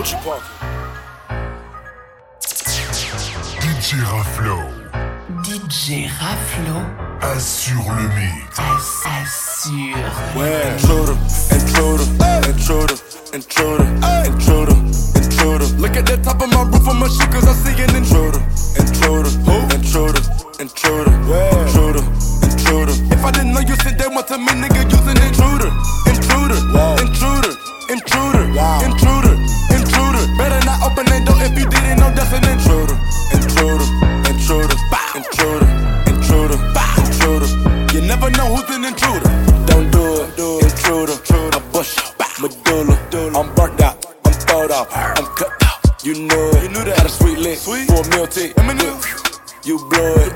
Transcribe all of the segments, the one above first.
Ochi Parker. DJ Raflo. DJ Raflo. Assure le mix. Assure. Ouais. Intruder, intruder, intruder, intruder, intruder, intruder. Look at the top of my roof on my shit cause I see an intruder. Intruder, who? Intruder, intruder, intruder, intruder. If I didn't know you sent that one to me, nigga, use an intruder. Intruder, intruder, intruder, intruder, intruder. That's an intruder. Intruder, intruder, intruder, intruder, intruder. You never know who's an intruder. Don't do it, intruder. I bust your medulla. I'm burnt out, I'm thawed out, I'm cut out. You know it. You knew that. Got a sweet lick for a meal tick. You blow it.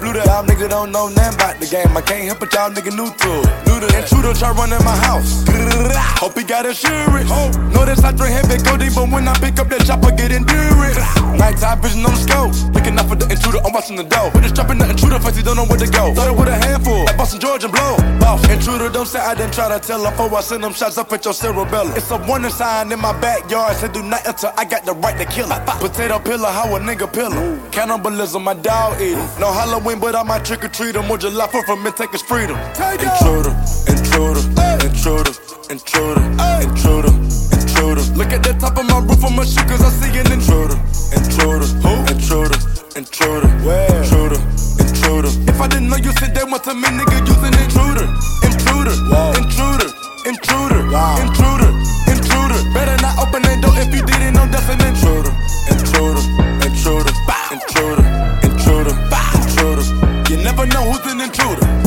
Nigga don't know nothing about the game. I can't help it, y'all nigga new to it. New to Intruder try running my house. Hope he got insurance. Notice I drink heavy codeine, but when I pick up that chopper, get endurance. Nighttime vision on the scope. Looking out for the intruder, I'm watching the door. We just dropping the intruder, face he don't know where to go. Started with a handful, like Boston George and blow. Boss, intruder, don't say I didn't try to tell her. Before I send them shots up at your cerebellum. It's a warning sign in my backyard. Say do not enter, I got the right to kill her. Potato pillar, how a nigga pillar. Cannibalism, my dog eat it. No Halloween, but I'm might trick or treat him. Or July 4th from it, take his freedom. Intruder, intruder, intruder, intruder, intruder, intruder. Look at the top of my roof my shit, cause I see an intruder. Intruder, who? Intruder, intruder, Where? intruder, intruder. If I didn't know you sent that one to me, nigga, use an intruder. Intruder, intruder, intruder, intruder, intruder. Better not open that door if you didn't know that's an intruder, intruder, never know who's an intruder.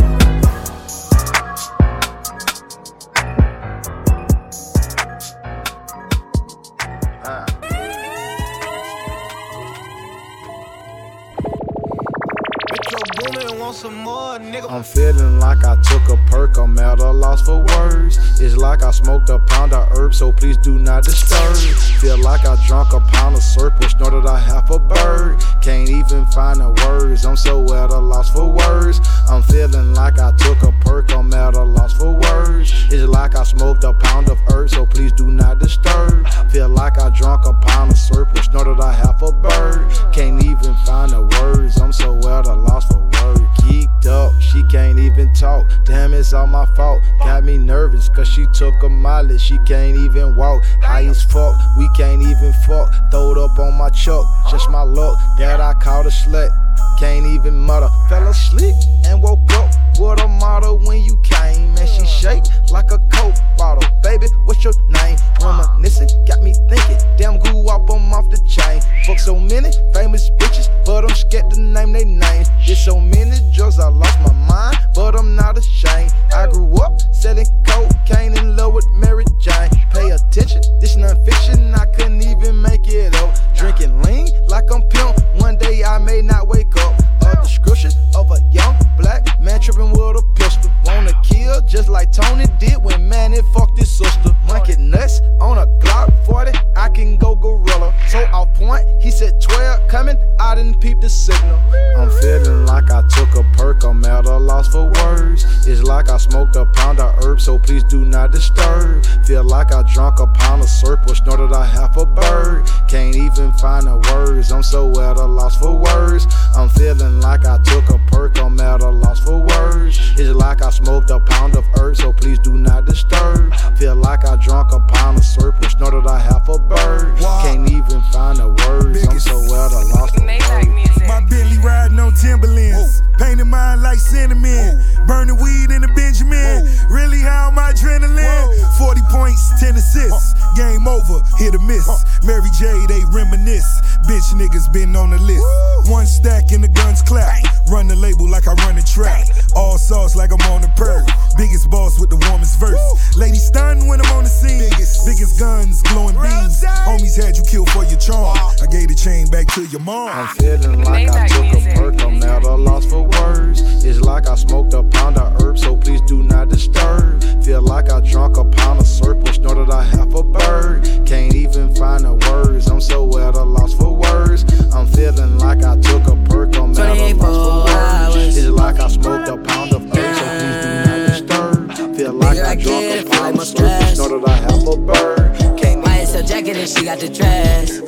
I'm feeling like I took a perk, I'm at a loss for words. It's like I smoked a pound of herb, so please do not disturb. Feel like I drunk a pound of syrup, or snorted a half a bird. Can't even find the words, I'm so at a loss for words. I'm feeling like I took a perk, I'm at a loss for words. It's like I smoked a pound of herb, so please do not disturb. Feel like I drunk a pound of syrup, or snorted a half a bird. Can't even find the words, I'm so at a loss for words. Geeked up, she can't even talk. Damn, it's all my fault. Got me nervous, cause she took a mileage, she can't even walk. High as fuck, we can't even fuck. Throw it up on my chuck, just my luck that I caught a slut. Can't even mutter. Fell asleep and woke up with a model when you came. And she shake like a coke bottle. Baby, what's your name? Reminiscing, got me thinking. Damn, grew up, I'm off the chain. Fuck so many famous bitches, but I'm scared to name their names. Did so many drugs, I lost my mind, but I'm not ashamed. I grew up selling cocaine in love with Mary Jane. Pay attention, this non-fiction, I couldn't even make it up. Drinking lean like I'm pimp. One day I may not wake up. A description of a young black man tripping with a pistol. Wanna kill just like Tony did when Manny fucked his sister. Monkey nuts on a Glock 40, I can go gorilla. So off point, he said 12 coming, I didn't peep the signal. I'm feeling like I took a perk, I'm at a loss for words. It's like I smoked a pound of herb, so please do not disturb. Feel like I drunk a pound of syrup or snorted a half a bird. Can't even find the words, I'm so at a loss for words. I'm feeling like I took a perk, I'm at a loss for words. It's like I smoked a pound of herb, so please do not disturb. Feel like I drunk a pound of syrup or snorted a half a bird. Can't even find the words, I'm so at a loss for words. My Bentley riding on Timberlands. Painting mine like cinnamon. Burning weed in a Benjamin. Really high on my adrenaline. 40 points, 10 assists. Game over, hit or miss. Mary J, they reminisce. Bitch niggas been on the list. One stack and the guns clap. Run the label like I run the track. All sauce like I'm on the perk. Biggest boss with the warmest verse. Lady stunned when I'm on the scene. Biggest guns, glowing beams. Homies had you killed for your charm. I gave the chain back to your mom. I'm feeling like I took a perk, I'm at a loss for words. It's like I smoked a pound of herb, so please do not disturb. Feel like I drunk a pound of syrup or snorted a half a bird. Can't even find the words, I'm so at a loss for words. I'm feeling like I took a perk, I'm at for words. It's like I smoked a pound of herb, so please do not disturb. Feel like I drunk a pound of syrup or that I have a bird. Can't even find the jacket and she got the dress.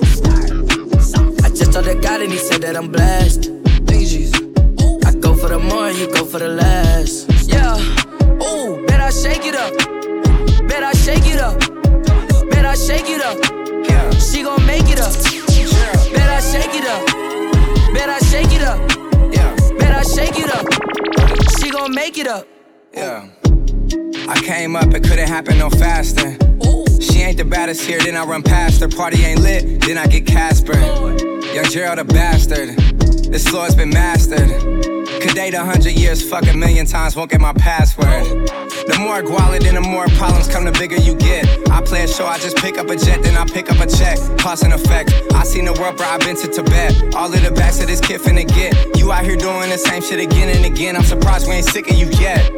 I just told the God and he said that I'm blessed. I go for the more, you go for the less. Yeah. Ooh, bet I shake it up. Bet I shake it up. Bet I shake it up. Yeah. She gon' make it up. Bet I shake it up. Bet I shake it up. Yeah. Bet I shake it up. She gon' make it up. Yeah. I came up, it couldn't happen no faster. She ain't the baddest here, then I run past her. Party ain't lit, then I get Casper. Young Gerald a bastard. This floor's been mastered. Could date a hundred years, fuck a million times, won't get my password. The more guala, then the more problems come, the bigger you get. I play a show, I just pick up a jet, then I pick up a check. Cause and effect. I seen the world, bro, I've been to Tibet. All of the backs of this kid finna get. You out here doing the same shit again and again. I'm surprised we ain't sick of you yet.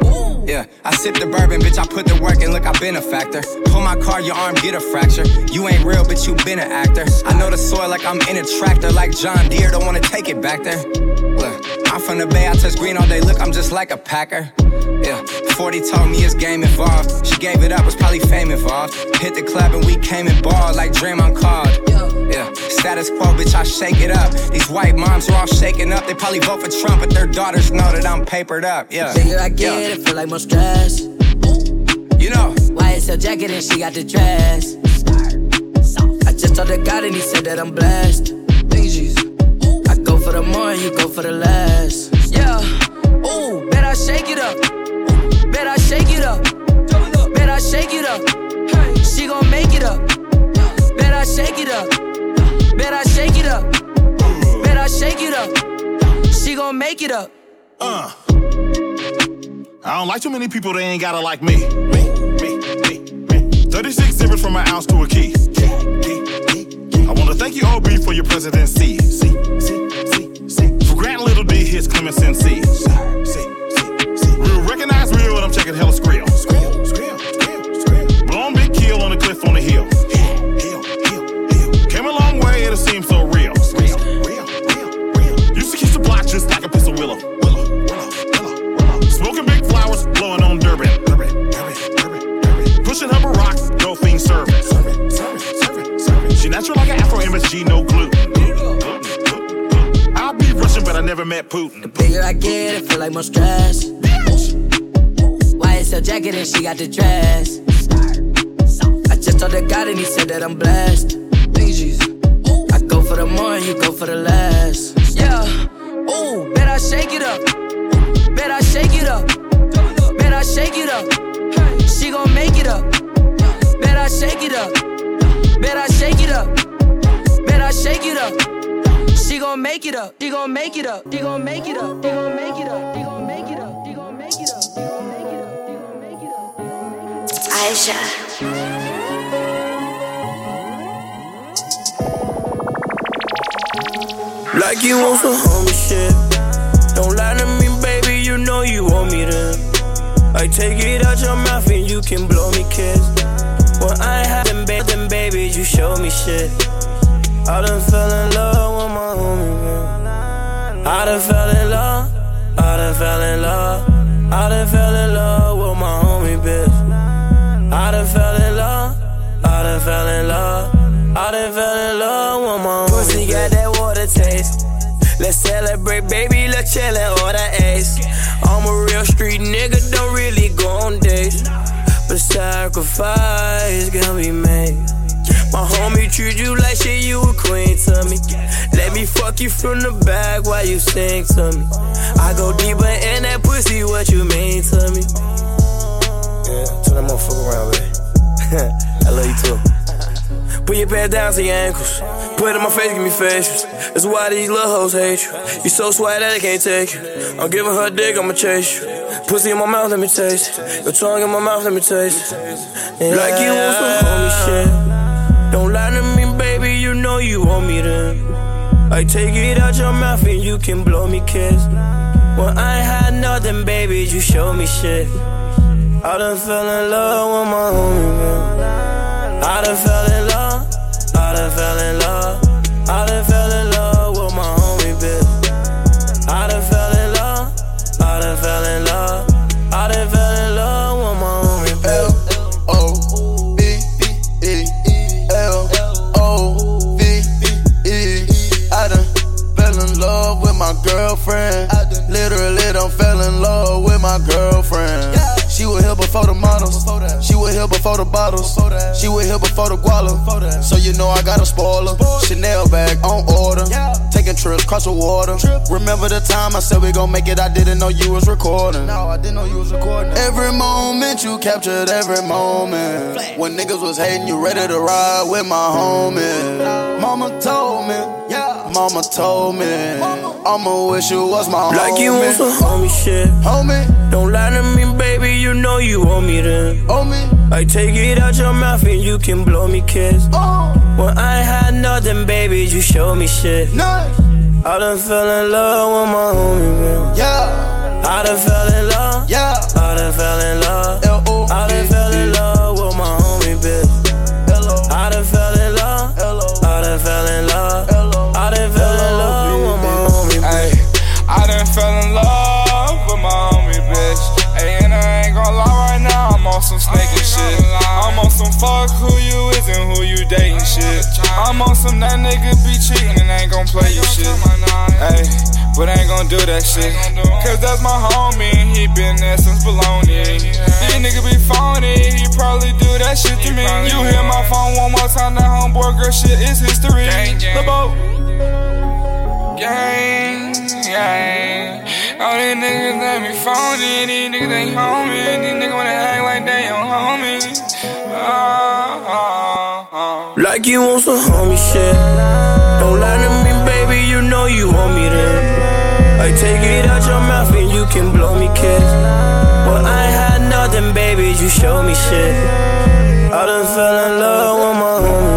Yeah, I sip the bourbon, bitch, I put the work in, look, I've been a factor. Pull my car, your arm get a fracture. You ain't real, but you been an actor. I know the soil like I'm in a tractor, like John Deere, don't wanna take it back there. Look, I'm from the Bay, I touch green all day, look, I'm just like a Packer. Yeah, 40 told me it's game involved. She gave it up, was probably fame involved. Hit the club and we came in ball like Draymond called. Yeah, status quo, bitch, I shake it up. These white moms are all shaking up. They probably vote for Trump, but their daughters know that I'm papered up. Yeah. Bigger I get, yeah. it feel like more stress. You know. YSL jacket and she got the dress. I just told the God and he said that I'm blessed. For the more, you go for the less. Yeah. Ooh, bet I shake it up. Bet I shake it up. Bet I shake it up. She gon' make it up. Bet I shake it up. Bet I shake it up. Bet I shake it up. She gon' make it up. Uh. I don't like too many people that ain't gotta like me. Me, me, me, me. 36 zeros from an ounce to a key. I wanna thank you, OB, for your presidency. See, see, see, see. For granting little D hits Clemens and C. Real recognize real, and I'm checking hella skrill. Skrill, skrill, skrill, skrill. Blown big kill on the cliff on the hill. Hill, hill, hill, hill. Came a long way, it seems so real. Real, real, real, real. Used to kiss the block just like a pistol willow. Willow, willow, willow, willow. Smoking big flowers, blowing on Durban. Durban, Durban, Durban, Durban. Pushing her rock, no fiend serving. Serving, serving, serving, serving. She natural like an Afro MSG, no. I'll be Russian, but I never met Putin. The bigger I get, it feel like more stress. YSL jacket and she got the dress. I just told the God and he said that I'm blessed. I go for the more, you go for the less. Yeah. Ooh, bet I shake it up. Bet I shake it up. Bet I shake it up. She gon' make it up. Bet I shake it up. Bet I shake it up. Bet I shake it up. She gon' make it up. She gon' make it up. She gon' make it up. She gon' make it up. She gon' make it up. She gon' make it up. She gon' make it up. She gon' make it up. Aisha. Like you want some homie shit. Don't lie to me, baby, you know you want me to. I take it out your mouth and you can blow me kiss. When I had them, ba- them babies, you show me shit. I done fell in love with my homie. I done fell in love. I done fell in love. I done fell in love with my homie, bitch. I done fell in love. I done fell in love. I done fell in love with my homie. Pussy got that water taste. Let's celebrate, baby. Let's chill and order ace. I'm a real street nigga, don't really go on dates. But sacrifice can be made. My homie treat you like shit, you a queen to me. Let me fuck you from the back while you sing to me. I go deeper in that pussy, what you mean to me? Yeah, turn that motherfucker around, baby. I love you too. Put your pants down to your ankles. Put it in my face, give me facials. That's why these little hoes hate you. You so swag that they can't take you. I'm giving her a dick, I'ma chase you. Pussy in my mouth, let me taste it. Your tongue in my mouth, let me taste it. Yeah, like you want some homie shit. Don't lie to me, baby, you know you want me to. I take it out your mouth and you can blow me kiss. When I had nothing, baby, you show me shit. I done fell in love with my homie, man. I done fell in love. I done fell in love. I done fell in love with my homie, bitch. I done fell in love. I done fell in love. I done fell friend. Literally, I'm fell in love with my girlfriend. She was here before the models. She was here before the bottles. She was here before the guala. So you know I got a spoiler. Chanel bag on order. Taking trips across the water. Remember the time I said we gon' make it? I didn't know you was recording. No, I didn't know you was recording. Every moment you captured every moment. When niggas was hating, you ready to ride with my homie. Mama told me, yeah. Mama told me, I'ma wish you was my homie. Like you want some homie shit. Homie, Don't lie to me, baby, you know you want me then. homie, I take it out your mouth and you can blow me kiss. oh, When I had nothing, baby, you show me shit. nice, I done fell in love with my homie, man. yeah, I done fell in love. yeah. I done fell in love. L-O, I done fell in love I'm on some that nigga be cheating and ain't gon' play you shit. Ayy, but ain't gon' do that shit. Cause that's my homie, and he been there since Bologna. These nigga be phony, he probably do that shit to me. You hear my phone one more time, that homeboy girl shit is history. The boat. Gang, gang. All these niggas let me phony, these niggas ain't homie. These niggas wanna act like they on homie. Ah, ah. Like you want some homie shit. Don't lie to me, baby, you know you want me then. I take it out your mouth and you can blow me kiss. When I had nothing, baby, you show me shit. I done fell in love with my homie.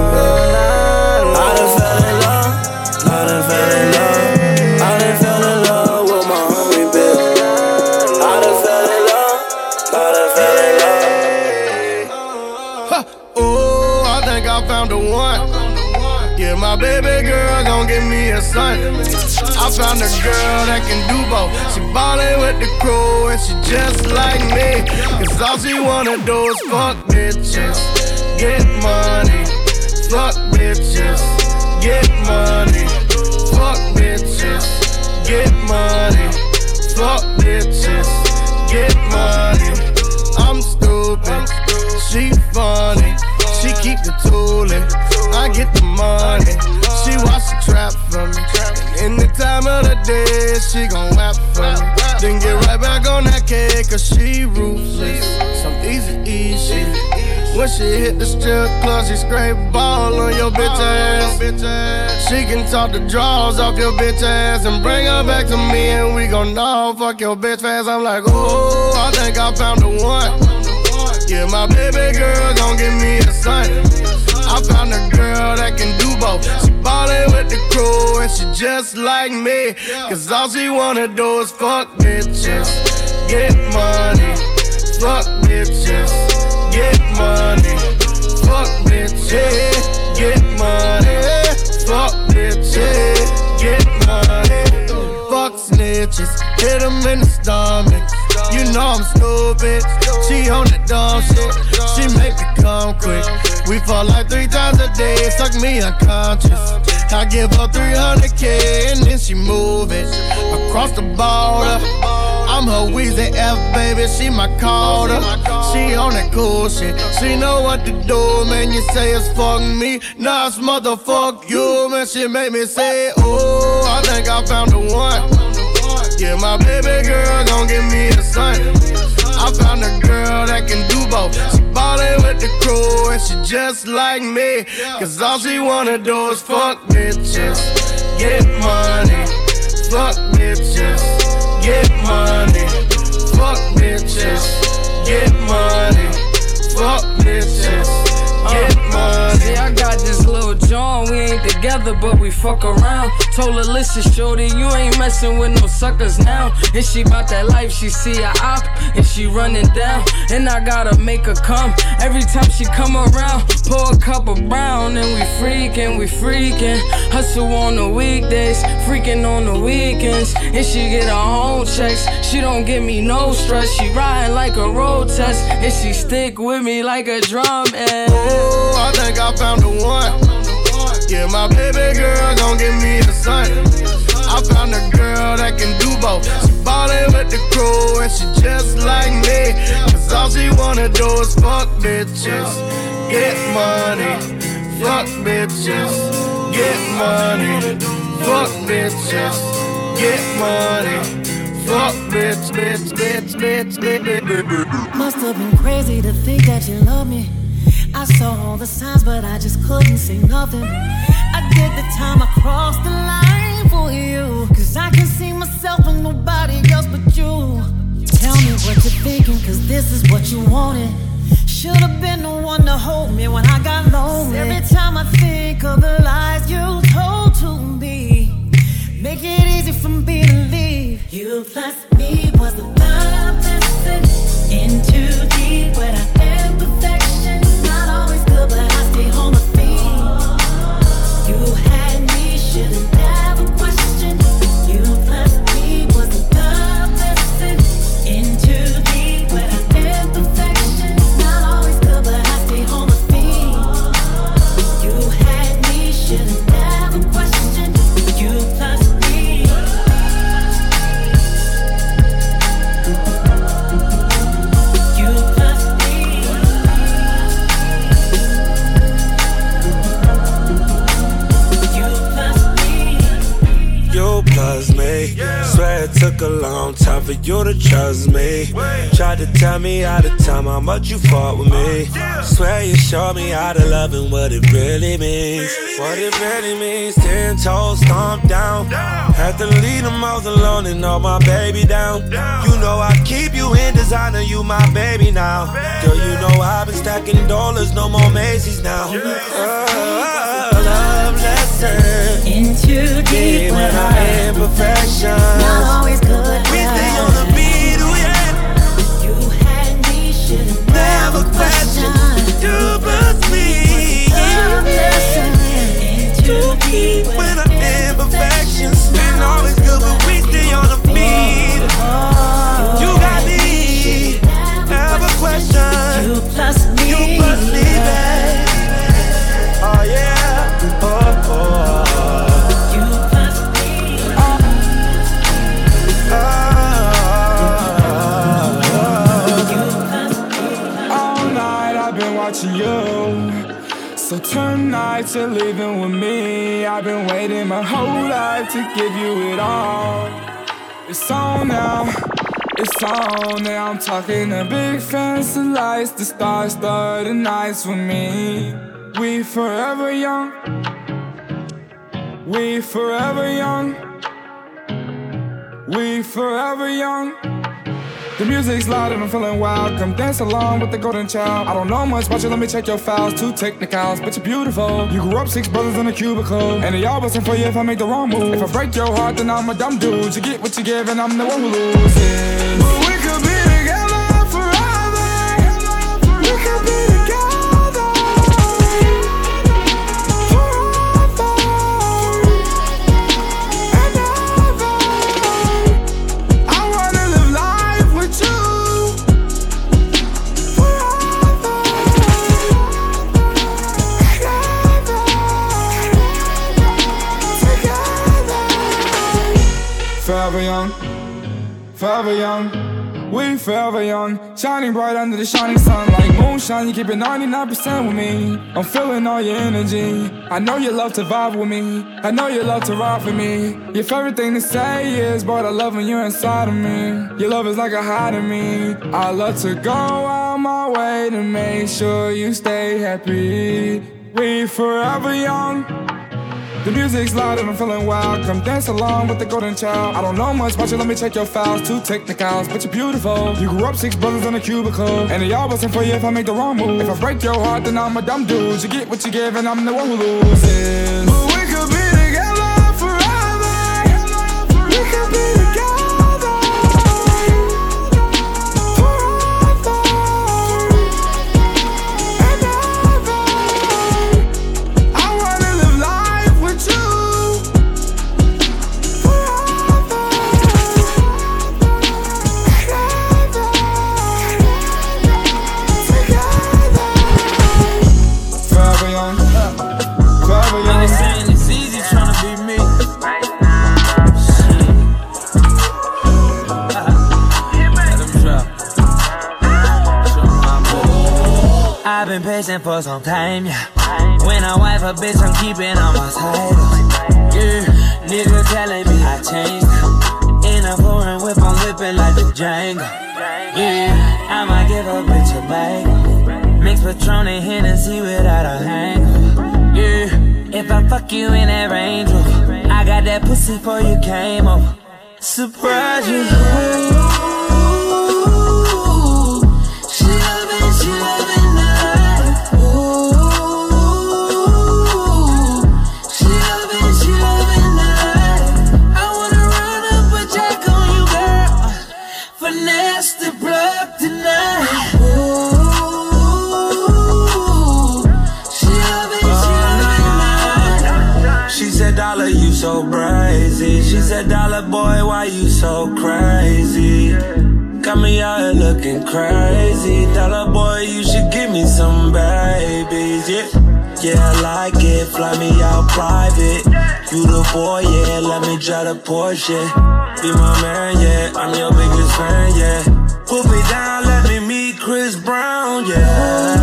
My baby girl gon' give me a son. I found a girl that can do both. She ballin' with the crew and she just like me. Cause all she wanna do is fuck bitches, get money. Fuck bitches, get money. Fuck bitches, get money. Fuck bitches, get money. I'm stupid, she funny. She keep the tooling, I get the money. She watch the trap for me. And in the time of the day, she gon' rap for me. Then get right back on that cake, cause she ruthless. Some easy easy. When she hit the strip club, she scrape ball on your bitch ass. She can talk the draws off your bitch ass and bring her back to me, and we gon' know fuck your bitch fast. I'm like, oh, I think I found the one. Yeah, my baby girl gon' give me a son. I found a girl that can do both. She ballin' with the crew and she just like me. Cause all she wanna do is fuck bitches, get money. Fuck bitches, get money. Fuck bitches, get money. Fuck bitches, get money. Fuck snitches, hit 'em in the stomach. You know I'm stupid. She on the dumb shit. She make me come quick. We fall like three times a day. Suck me unconscious. I give her 300k and then she move it across the border. I'm her Weezy F, baby. She my Carter. She on that cool shit. She know what to do, man. You say it's fuck me. Nah, it's motherfuck you, man. She make me say, oh, I think I found the one. Yeah, my baby girl gon' give me a son. I found a girl that can do both. She ballin' with the crew and she just like me. Cause all she wanna do is fuck bitches, get money. Fuck bitches, get money. Fuck bitches, get money. Fuck bitches, get money. See, I got this little John, we ain't together, but we fuck around. Told her, listen, shorty, you ain't messing with no suckers now. And she bout that life, she see a op, and she running down. And I gotta make her come. Every time she come around, pour a cup of brown, and we freaking, we freaking. Hustle on the weekdays, freaking on the weekends. And she get her own checks, she don't give me no stress. She riding like a road test, and she stick with me like a drum. And Oh, I think I found the one. Yeah, my baby girl gon' give me a son. I found a girl that can do both. She ballin' with the crew and she just like me. Cause all she wanna do is fuck bitches, get money, fuck bitches, get money, fuck bitches, get money. Fuck bitch, bitch, bitch, bitch, bitch, bitch. Must have been crazy to think that you love me. I saw all the signs, but I just couldn't say nothing. I did the time I crossed the line for you. Cause I can see myself in nobody else but you. Tell me what you're thinking, cause this is what you wanted. Should've been the one to hold me when I got lonely. Every time I think of the lies you told to me, make it easy for me to leave. You plus me was the love lesson. In too deep, but I am a long time for you to trust me. Tried to tell me out of time how much you fought with me. Swear you showed me how to love and what it really means. What it really means. Ten toes stomped down. Had to leave them all alone and all my baby down. You know I keep you in designer, you my baby now. Girl, you know I've been stacking dollars, no more Macy's now. Oh, love lesson. In too deep, when but I am perfection. Not always good. We stay on the beat, oh yeah. You had me, should've Never question. You plus me. Love lesson. In too deep, When I am perfections. Always good, but we stay on the beat. You got me. Never question. You plus me. You plus me, tonight you're leaving with me. I've been waiting my whole life to give you it all. It's on now. It's on now. I'm talking a big fancy lights. The stars start nights with me. We forever young. We forever young. We forever young. The music's loud and I'm feeling wild. Come dance along with the golden child. I don't know much about you, let me check your files. Two technicals, but you're beautiful. You grew up six brothers in a cubicle. And they all bustin' for you if I make the wrong move. If I break your heart, then I'm a dumb dude. You get what you give, and I'm the one who loses. Forever young, we forever young. Shining bright under the shining sun like moonshine. You keep it 99% with me. I'm feeling all your energy. I know you love to vibe with me. I know you love to ride for me. Your favorite thing to say is, boy, I love when you're inside of me. Your love is like a high to me. I love to go out my way to make sure you stay happy. We forever young. The music's loud and I'm feeling wild. Come dance along with the golden child. I don't know much about you, let me check your files. Two technicals, but you're beautiful. You grew up six brothers in a cubicle. And they all bustin' for you if I make the wrong move. If I break your heart, then I'm a dumb dude. You get what you give, and I'm the one who loses. For some time, yeah. When I wife a bitch, I'm keeping on my title. Yeah, nigga telling me I changed. In a foreign whip, I'm whipping like the Django. Yeah, I might give a bitch a bag. Mix Patron and Hennessy without a hangover. Yeah, if I fuck you in that Range Rover, I got that pussy for you came over. Surprise you. Looking crazy. Dollar boy, you should give me some babies, yeah. Yeah, I like it, fly me out private. You the boy, yeah, let me drive the Porsche. Be my man, yeah, I'm your biggest fan, yeah. Put me down, let me meet Chris Brown, yeah.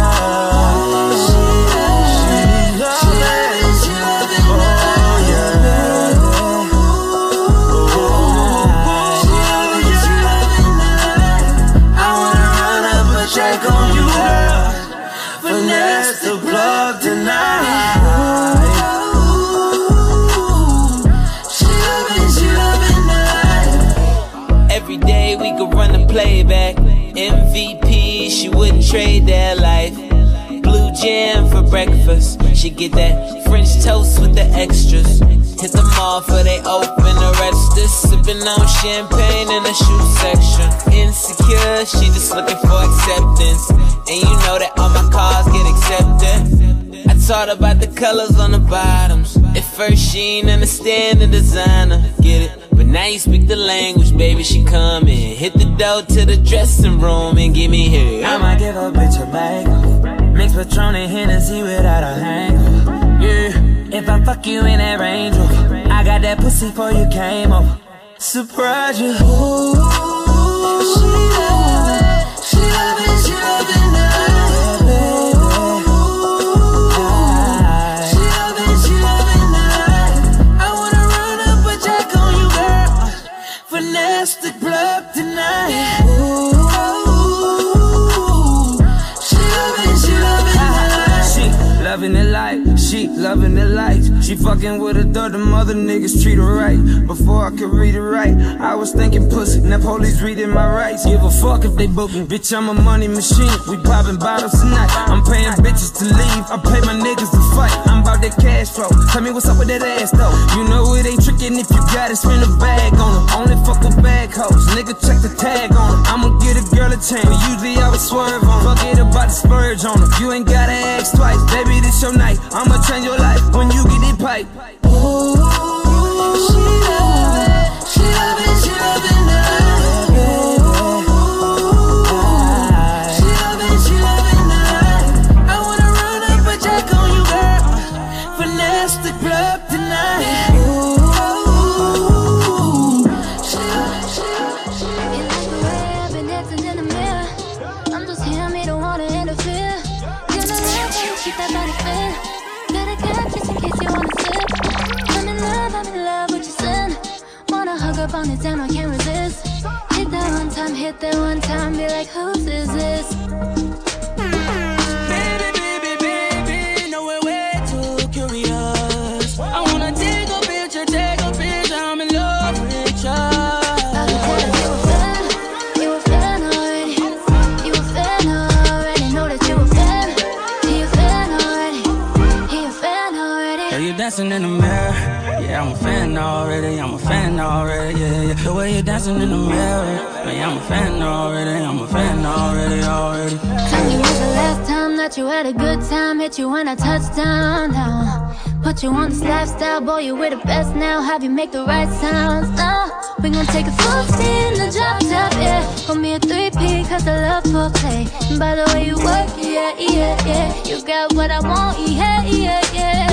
For breakfast. She get that French toast with the extras. Hit them all for they open the rest register. Sipping on champagne in the shoe section. Insecure, she just looking for acceptance. And you know that all my cars get accepted. I taught about the colors on the bottoms. At first, she ain't understand the designer. Get it? But now you speak the language, baby, she coming. Hit the door to the dressing room and give me here. I might give a bitch a bag. Mix Patron and Hennessy without a hangover. Yeah, if I fuck you in that Range Rover, I got that pussy for you came over. Surprise you. Ooh, she loving the lights. She fucking with a thought the mother niggas treat her right. Before I could read it right, I was thinking pussy. Now police reading my rights. Give a fuck if they book me. Bitch, I'm a money machine. We popping bottles tonight. I'm paying bitches to leave. I pay my niggas to fight. I'm about that cash flow. Tell me what's up with that ass though. You know it ain't tricking if you got it. Spend a bag on them. Only fuck with bag hoes. Nigga, check the tag on them. I'ma get a girl a chain. Usually I would swerve on. Fuck it about the splurge on them. You ain't gotta ask twice. Baby, this your night. I'ma change your life when you get it pipe. Ooh, fan already. I'm a fan already. Yeah, yeah. The way you're dancing in the mirror. Man, I'm a fan already. I'm a fan already, already. Tell me when's the last time that you had a good time? Hit you when I touch down, down. Put you on this lifestyle, boy, you with the best now. Have you make the right sounds now? We gon' take a full in the drop top, yeah. Gon' be a 3P, cause I love foreplay. And by the way you work, yeah, yeah, yeah. You got what I want, yeah, yeah, yeah.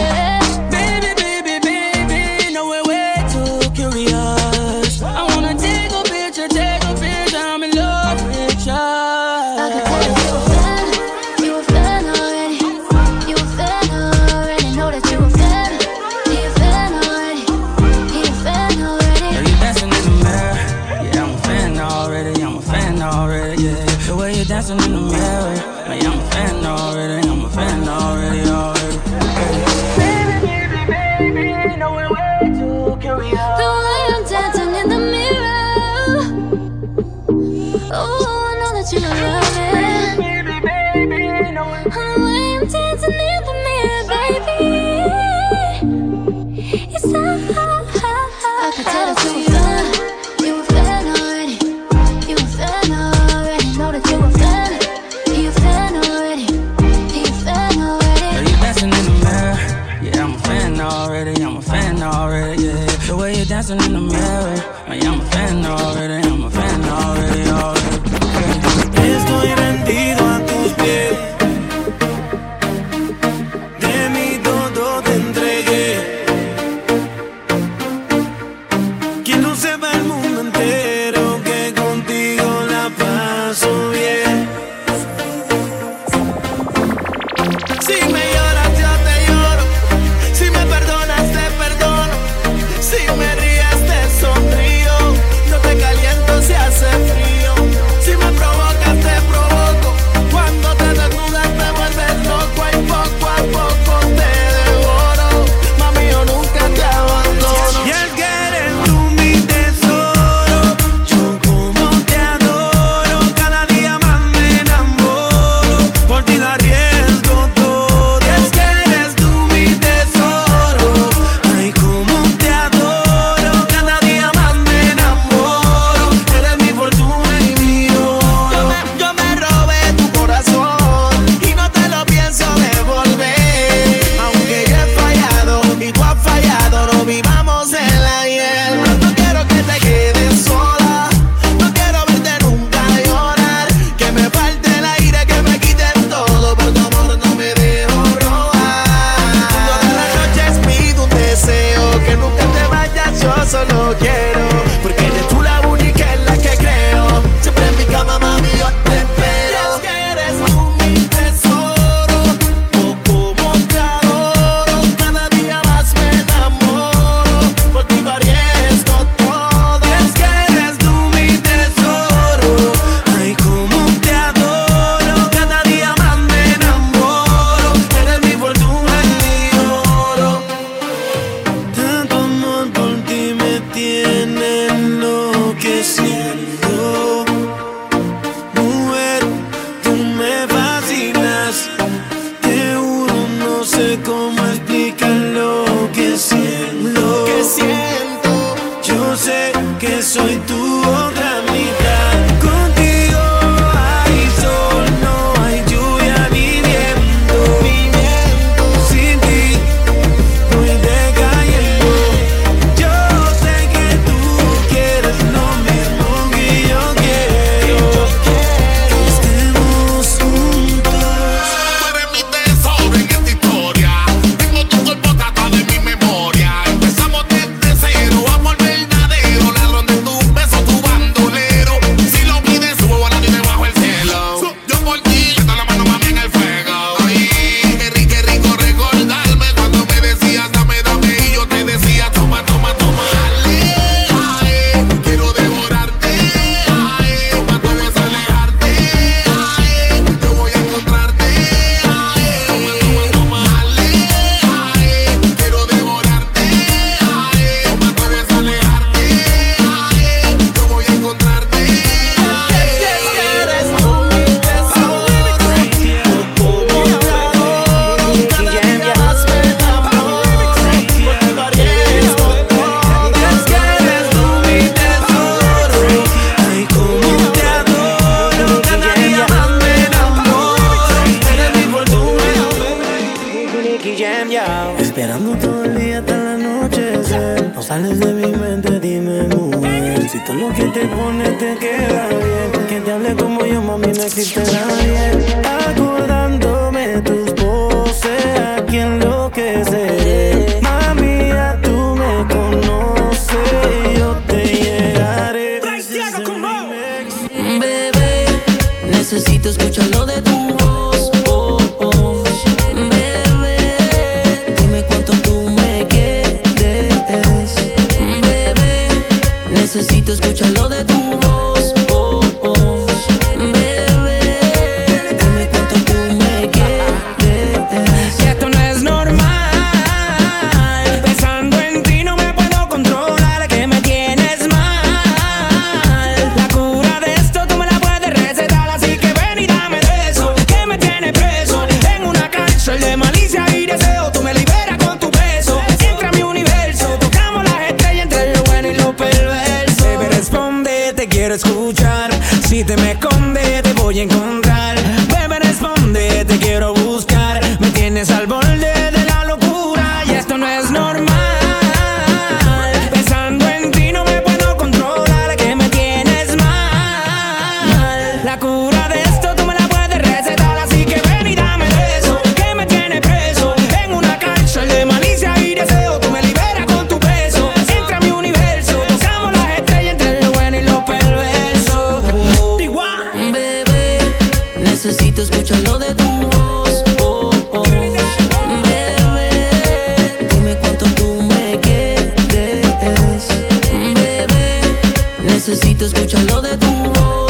yo lo detuvo.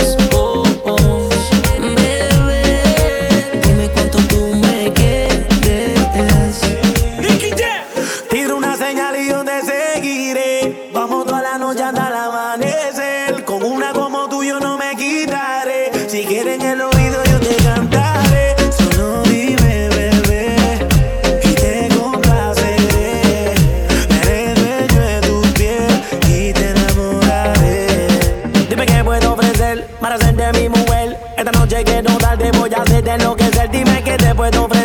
puedo ofrecer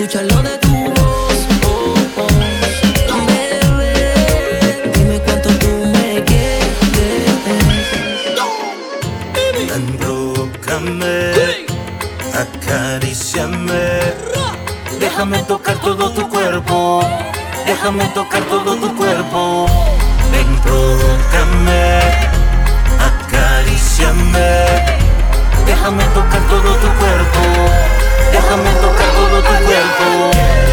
escuchar lo de tu voz. Oh, oh. Bebé, dime cuánto tú me quieres. Enrócame, acaríciame. Déjame tocar todo tu cuerpo. Déjame tocar todo tu cuerpo. Ven, provócame, acaríciame. Déjame tocar todo tu cuerpo. Déjame tocar todo tu cuerpo.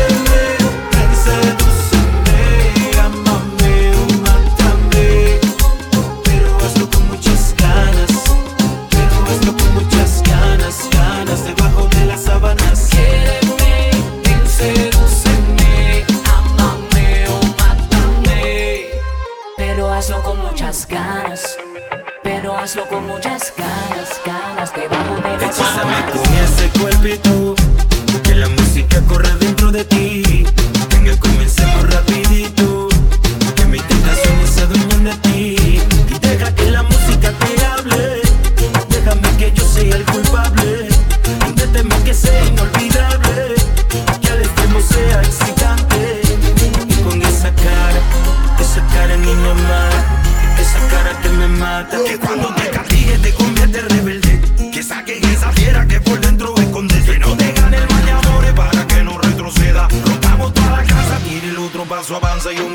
avanza y un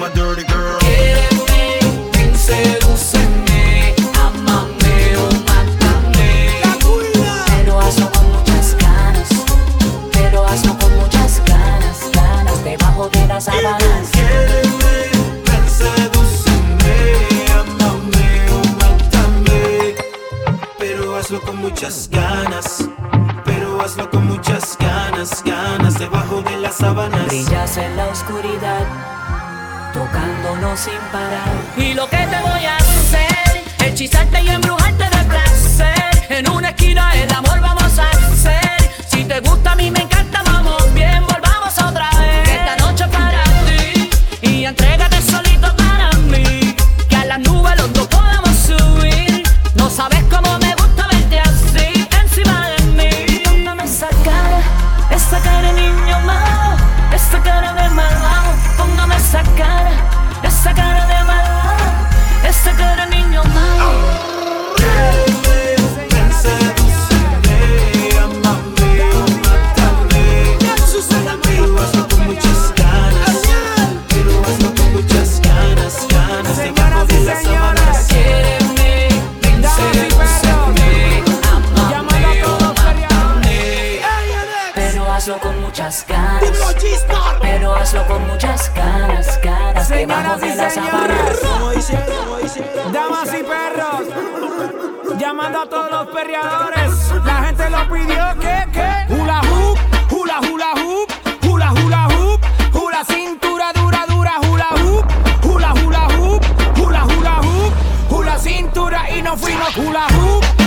Señoras y señores, damas y perros, llamando a todos los perreadores. La gente lo pidió que, que, hula hoop, hula hula hoop, hula hula hoop, hula cintura dura dura hula hoop, hula hula hoop, hula hula hoop, hula cintura y no fuimos hula hoop.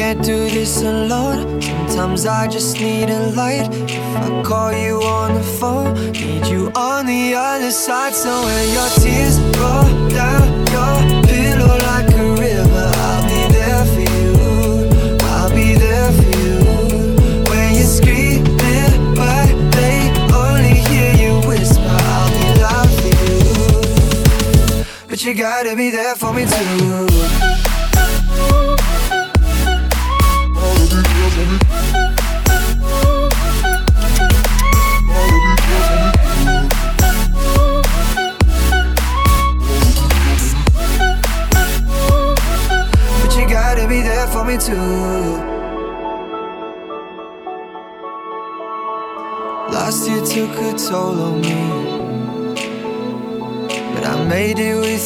can't do this alone. Sometimes I just need a light. If I call you on the phone, need you on the other side. So when your tears roll down your pillow like a river, I'll be there for you. I'll be there for you. When you're screaming, but they only hear you whisper, I'll be loud for you. But you gotta be there for me too.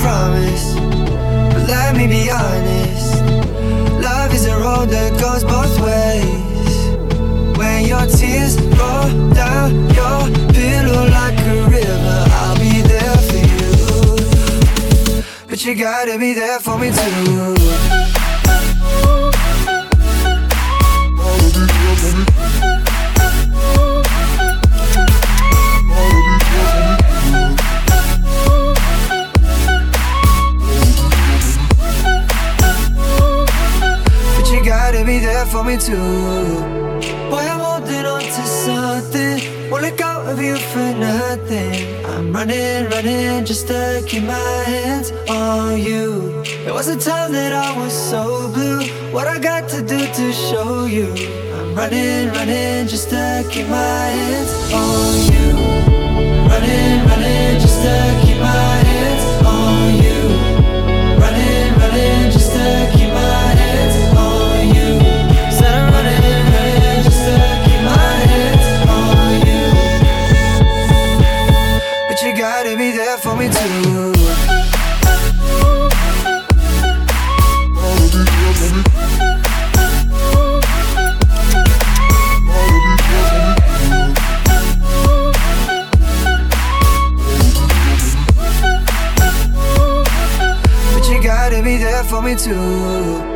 promise. But let me be honest. Love is a road that goes both ways. When your tears roll down your pillow like a river, I'll be there for you. But you gotta be there for me too. Me too. Boy, I'm holding on to something. Won't let go of you for nothing. I'm running, running just to keep my hands on you. It was a time that I was so blue. What I got to do to show you? I'm running, running just to keep my hands on you. Running, running just to keep my hands too.